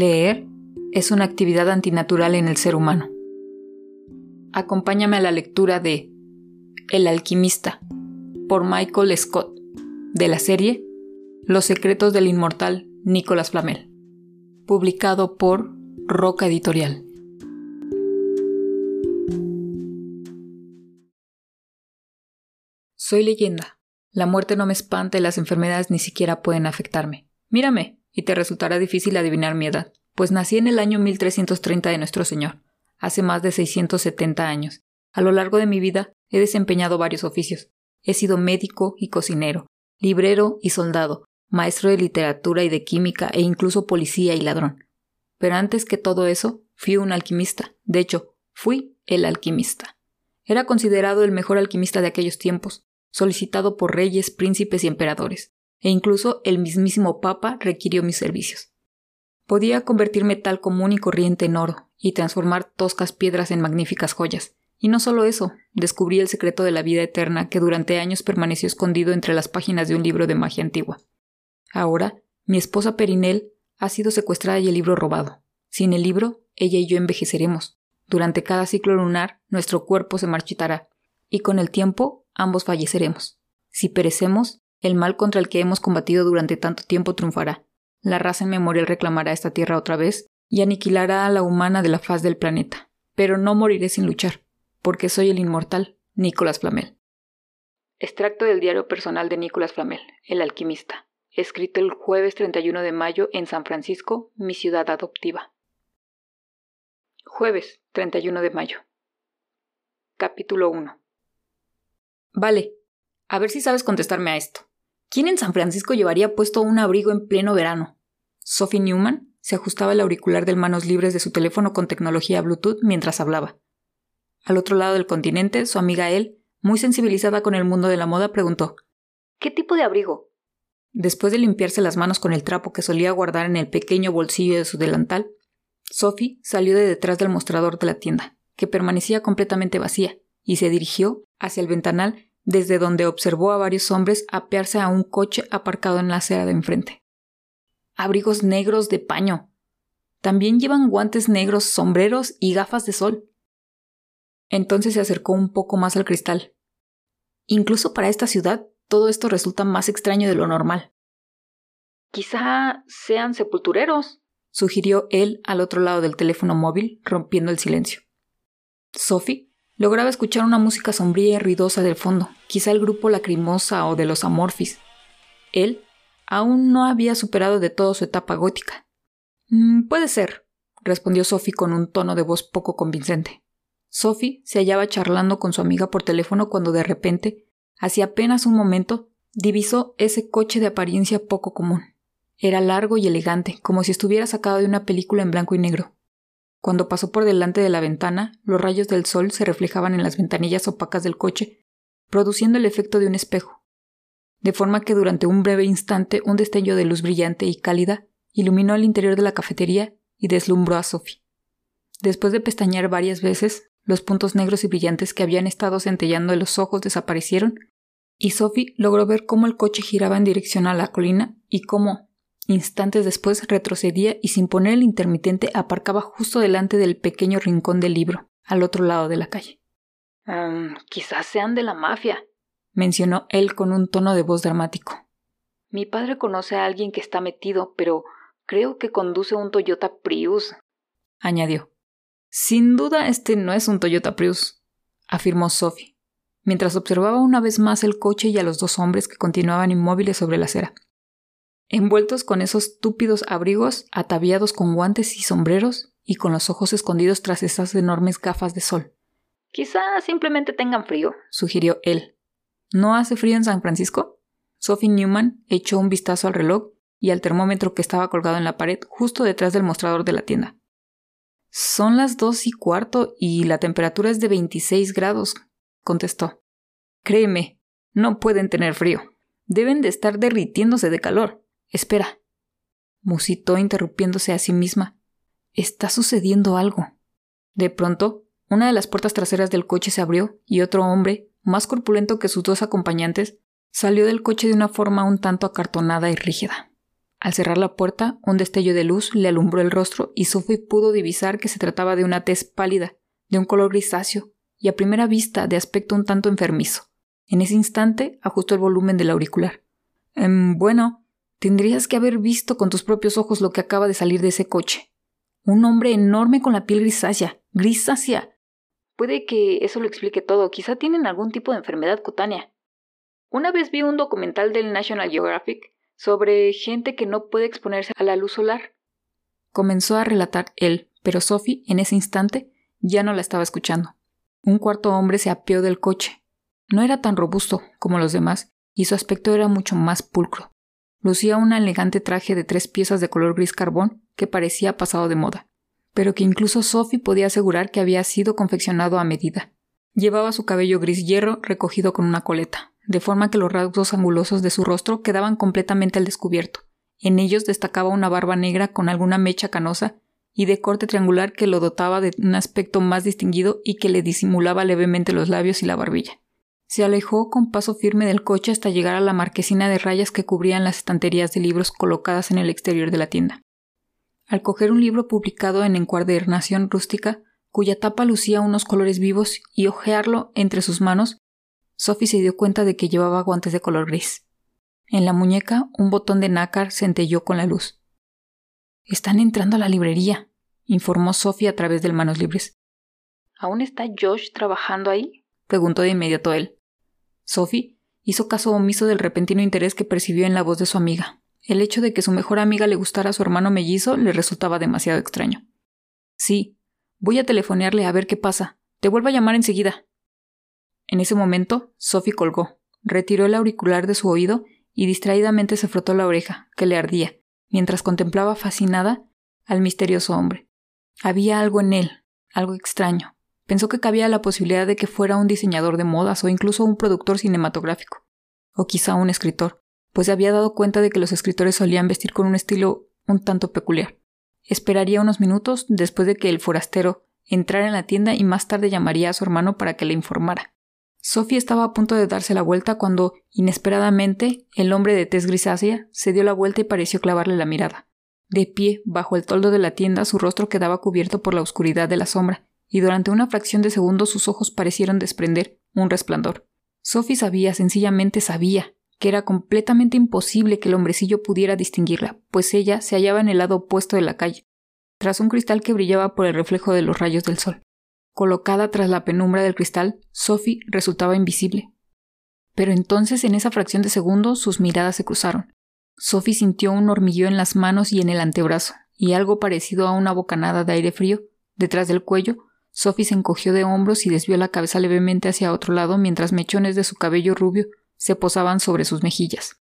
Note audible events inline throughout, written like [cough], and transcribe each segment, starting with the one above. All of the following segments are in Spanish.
Leer es una actividad antinatural en el ser humano. Acompáñame a la lectura de El alquimista por Michael Scott, de la serie Los secretos del inmortal Nicolas Flamel, publicado por Roca Editorial. Soy leyenda. La muerte no me espanta y las enfermedades ni siquiera pueden afectarme. Mírame, y te resultará difícil adivinar mi edad, pues nací en el año 1330 de nuestro Señor, hace más de 670 años. A lo largo de mi vida he desempeñado varios oficios. He sido médico y cocinero, librero y soldado, maestro de literatura y de química e incluso policía y ladrón. Pero antes que todo eso, fui un alquimista. De hecho, fui el alquimista. Era considerado el mejor alquimista de aquellos tiempos, solicitado por reyes, príncipes y emperadores e incluso el mismísimo Papa requirió mis servicios. Podía convertirme tal común y corriente en oro, y transformar toscas piedras en magníficas joyas. Y no solo eso, descubrí el secreto de la vida eterna que durante años permaneció escondido entre las páginas de un libro de magia antigua. Ahora, mi esposa Perinel ha sido secuestrada y el libro robado. Sin el libro, ella y yo envejeceremos. Durante cada ciclo lunar, nuestro cuerpo se marchitará, y con el tiempo ambos falleceremos. Si perecemos, el mal contra el que hemos combatido durante tanto tiempo triunfará. La raza inmemorial reclamará esta tierra otra vez y aniquilará a la humana de la faz del planeta. Pero no moriré sin luchar, porque soy el inmortal Nicolás Flamel. Extracto del diario personal de Nicolás Flamel, el alquimista, escrito el jueves 31 de mayo en San Francisco, mi ciudad adoptiva. Jueves 31 de mayo. Capítulo 1. Vale, a ver si sabes contestarme a esto. ¿Quién en San Francisco llevaría puesto un abrigo en pleno verano? Sophie Newman se ajustaba el auricular de manos libres de su teléfono con tecnología Bluetooth mientras hablaba. Al otro lado del continente, su amiga Elle, muy sensibilizada con el mundo de la moda, preguntó ¿Qué tipo de abrigo? Después de limpiarse las manos con el trapo que solía guardar en el pequeño bolsillo de su delantal, Sophie salió de detrás del mostrador de la tienda, que permanecía completamente vacía, y se dirigió hacia el ventanal desde donde observó a varios hombres apearse a un coche aparcado en la acera de enfrente. Abrigos negros de paño. También llevan guantes negros, sombreros y gafas de sol. Entonces se acercó un poco más al cristal. Incluso para esta ciudad, todo esto resulta más extraño de lo normal. Quizá sean sepultureros, sugirió él al otro lado del teléfono móvil, rompiendo el silencio. Sophie Lograba escuchar una música sombría y ruidosa del fondo, quizá el grupo Lacrimosa o de los Amorphis. Él aún no había superado de todo su etapa gótica. Mm, puede ser, respondió Sophie con un tono de voz poco convincente. Sophie se hallaba charlando con su amiga por teléfono cuando de repente, hace apenas un momento, divisó ese coche de apariencia poco común. Era largo y elegante, como si estuviera sacado de una película en blanco y negro. Cuando pasó por delante de la ventana, los rayos del sol se reflejaban en las ventanillas opacas del coche, produciendo el efecto de un espejo, de forma que durante un breve instante un destello de luz brillante y cálida iluminó el interior de la cafetería y deslumbró a Sophie. Después de pestañear varias veces, los puntos negros y brillantes que habían estado centellando en los ojos desaparecieron, y Sophie logró ver cómo el coche giraba en dirección a la colina y cómo, Instantes después retrocedía y sin poner el intermitente aparcaba justo delante del pequeño rincón del libro, al otro lado de la calle. quizás sean de la mafia, mencionó él con un tono de voz dramático. Mi padre conoce a alguien que está metido, pero creo que conduce un Toyota Prius, añadió. Sin duda este no es un Toyota Prius, afirmó Sophie, mientras observaba una vez más el coche y a los dos hombres que continuaban inmóviles sobre la acera envueltos con esos túpidos abrigos, ataviados con guantes y sombreros, y con los ojos escondidos tras esas enormes gafas de sol. Quizá simplemente tengan frío, sugirió él. ¿No hace frío en San Francisco? Sophie Newman echó un vistazo al reloj y al termómetro que estaba colgado en la pared justo detrás del mostrador de la tienda. Son las dos y cuarto y la temperatura es de 26 grados, contestó. Créeme, no pueden tener frío. Deben de estar derritiéndose de calor. Espera, musitó interrumpiéndose a sí misma. Está sucediendo algo. De pronto, una de las puertas traseras del coche se abrió y otro hombre, más corpulento que sus dos acompañantes, salió del coche de una forma un tanto acartonada y rígida. Al cerrar la puerta, un destello de luz le alumbró el rostro y Sophie pudo divisar que se trataba de una tez pálida, de un color grisáceo y a primera vista de aspecto un tanto enfermizo. En ese instante ajustó el volumen del auricular. Em, bueno, tendrías que haber visto con tus propios ojos lo que acaba de salir de ese coche. Un hombre enorme con la piel grisácea. Grisácea. Puede que eso lo explique todo. Quizá tienen algún tipo de enfermedad cutánea. Una vez vi un documental del National Geographic sobre gente que no puede exponerse a la luz solar. Comenzó a relatar él, pero Sophie, en ese instante, ya no la estaba escuchando. Un cuarto hombre se apeó del coche. No era tan robusto como los demás, y su aspecto era mucho más pulcro. Lucía un elegante traje de tres piezas de color gris carbón que parecía pasado de moda, pero que incluso Sophie podía asegurar que había sido confeccionado a medida. Llevaba su cabello gris hierro recogido con una coleta, de forma que los rasgos angulosos de su rostro quedaban completamente al descubierto. En ellos destacaba una barba negra con alguna mecha canosa y de corte triangular que lo dotaba de un aspecto más distinguido y que le disimulaba levemente los labios y la barbilla. Se alejó con paso firme del coche hasta llegar a la marquesina de rayas que cubrían las estanterías de libros colocadas en el exterior de la tienda. Al coger un libro publicado en encuadernación rústica, cuya tapa lucía unos colores vivos, y hojearlo entre sus manos, Sophie se dio cuenta de que llevaba guantes de color gris. En la muñeca un botón de nácar centelló con la luz. Están entrando a la librería, informó Sophie a través del manos libres. ¿Aún está Josh trabajando ahí? preguntó de inmediato él. Sophie hizo caso omiso del repentino interés que percibió en la voz de su amiga. El hecho de que su mejor amiga le gustara a su hermano mellizo le resultaba demasiado extraño. Sí, voy a telefonearle a ver qué pasa. Te vuelvo a llamar enseguida. En ese momento, Sophie colgó, retiró el auricular de su oído y distraídamente se frotó la oreja, que le ardía, mientras contemplaba fascinada al misterioso hombre. Había algo en él, algo extraño. Pensó que cabía la posibilidad de que fuera un diseñador de modas o incluso un productor cinematográfico, o quizá un escritor, pues se había dado cuenta de que los escritores solían vestir con un estilo un tanto peculiar. Esperaría unos minutos después de que el forastero entrara en la tienda y más tarde llamaría a su hermano para que le informara. Sophie estaba a punto de darse la vuelta cuando, inesperadamente, el hombre de tez grisácea se dio la vuelta y pareció clavarle la mirada. De pie, bajo el toldo de la tienda, su rostro quedaba cubierto por la oscuridad de la sombra, y durante una fracción de segundo sus ojos parecieron desprender un resplandor. Sophie sabía, sencillamente sabía, que era completamente imposible que el hombrecillo pudiera distinguirla, pues ella se hallaba en el lado opuesto de la calle, tras un cristal que brillaba por el reflejo de los rayos del sol. Colocada tras la penumbra del cristal, Sophie resultaba invisible. Pero entonces, en esa fracción de segundo, sus miradas se cruzaron. Sophie sintió un hormigueo en las manos y en el antebrazo, y algo parecido a una bocanada de aire frío. Detrás del cuello, Sophie se encogió de hombros y desvió la cabeza levemente hacia otro lado mientras mechones de su cabello rubio se posaban sobre sus mejillas.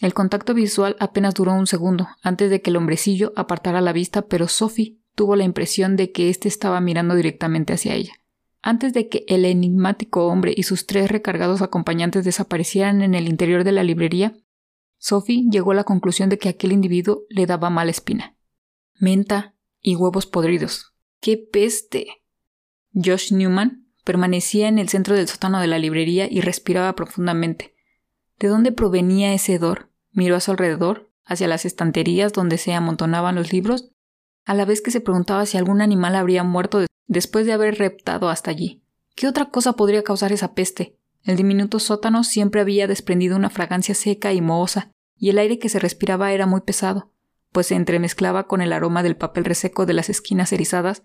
El contacto visual apenas duró un segundo antes de que el hombrecillo apartara la vista, pero Sophie tuvo la impresión de que éste estaba mirando directamente hacia ella. Antes de que el enigmático hombre y sus tres recargados acompañantes desaparecieran en el interior de la librería, Sophie llegó a la conclusión de que aquel individuo le daba mala espina. Menta y huevos podridos. ¡Qué peste! Josh Newman permanecía en el centro del sótano de la librería y respiraba profundamente. ¿De dónde provenía ese hedor? Miró a su alrededor, hacia las estanterías donde se amontonaban los libros, a la vez que se preguntaba si algún animal habría muerto después de haber reptado hasta allí. ¿Qué otra cosa podría causar esa peste? El diminuto sótano siempre había desprendido una fragancia seca y mohosa, y el aire que se respiraba era muy pesado, pues se entremezclaba con el aroma del papel reseco de las esquinas erizadas,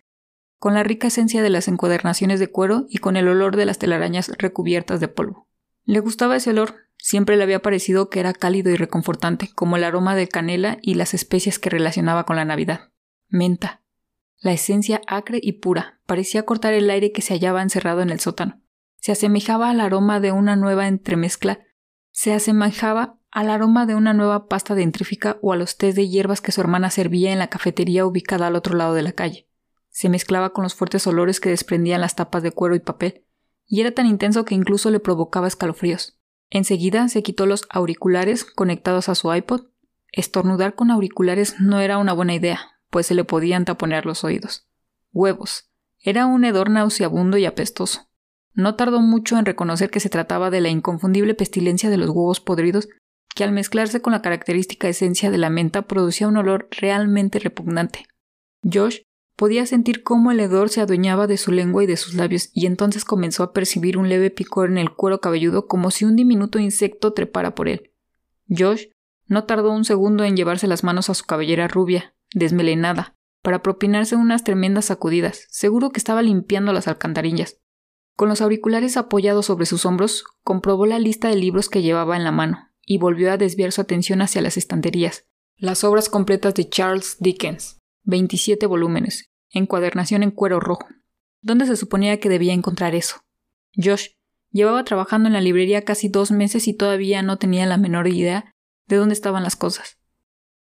con la rica esencia de las encuadernaciones de cuero y con el olor de las telarañas recubiertas de polvo. Le gustaba ese olor, siempre le había parecido que era cálido y reconfortante, como el aroma de canela y las especias que relacionaba con la Navidad menta. La esencia acre y pura parecía cortar el aire que se hallaba encerrado en el sótano. Se asemejaba al aroma de una nueva entremezcla, se asemejaba al aroma de una nueva pasta dentrífica o a los tés de hierbas que su hermana servía en la cafetería ubicada al otro lado de la calle. Se mezclaba con los fuertes olores que desprendían las tapas de cuero y papel, y era tan intenso que incluso le provocaba escalofríos. Enseguida se quitó los auriculares conectados a su iPod. Estornudar con auriculares no era una buena idea, pues se le podían taponear los oídos. Huevos. Era un hedor nauseabundo y apestoso. No tardó mucho en reconocer que se trataba de la inconfundible pestilencia de los huevos podridos que al mezclarse con la característica esencia de la menta producía un olor realmente repugnante. Josh podía sentir cómo el hedor se adueñaba de su lengua y de sus labios, y entonces comenzó a percibir un leve picor en el cuero cabelludo como si un diminuto insecto trepara por él. Josh no tardó un segundo en llevarse las manos a su cabellera rubia, desmelenada, para propinarse unas tremendas sacudidas, seguro que estaba limpiando las alcantarillas. Con los auriculares apoyados sobre sus hombros, comprobó la lista de libros que llevaba en la mano, y volvió a desviar su atención hacia las estanterías. Las obras completas de Charles Dickens, 27 volúmenes, encuadernación en cuero rojo. ¿Dónde se suponía que debía encontrar eso? Josh llevaba trabajando en la librería casi dos meses y todavía no tenía la menor idea de dónde estaban las cosas.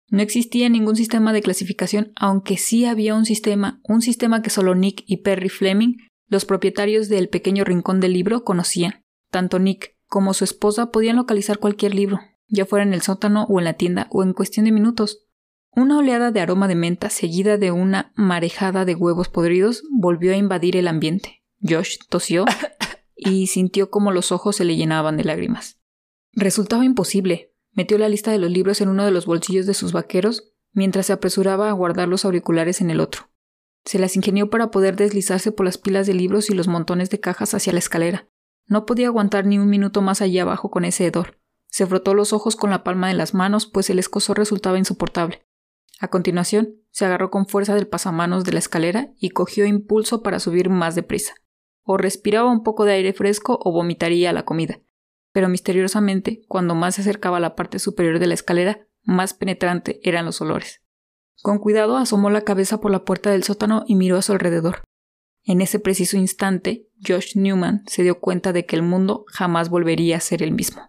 No existía ningún sistema de clasificación, aunque sí había un sistema, un sistema que solo Nick y Perry Fleming, los propietarios del pequeño rincón del libro, conocían. Tanto Nick como su esposa podían localizar cualquier libro, ya fuera en el sótano o en la tienda o en cuestión de minutos. Una oleada de aroma de menta seguida de una marejada de huevos podridos volvió a invadir el ambiente. Josh tosió y [laughs] sintió como los ojos se le llenaban de lágrimas. Resultaba imposible, Metió la lista de los libros en uno de los bolsillos de sus vaqueros mientras se apresuraba a guardar los auriculares en el otro. Se las ingenió para poder deslizarse por las pilas de libros y los montones de cajas hacia la escalera. No podía aguantar ni un minuto más allá abajo con ese hedor. Se frotó los ojos con la palma de las manos, pues el escosor resultaba insoportable. A continuación, se agarró con fuerza del pasamanos de la escalera y cogió impulso para subir más deprisa. O respiraba un poco de aire fresco o vomitaría la comida pero misteriosamente, cuando más se acercaba a la parte superior de la escalera, más penetrante eran los olores. Con cuidado asomó la cabeza por la puerta del sótano y miró a su alrededor. En ese preciso instante, Josh Newman se dio cuenta de que el mundo jamás volvería a ser el mismo.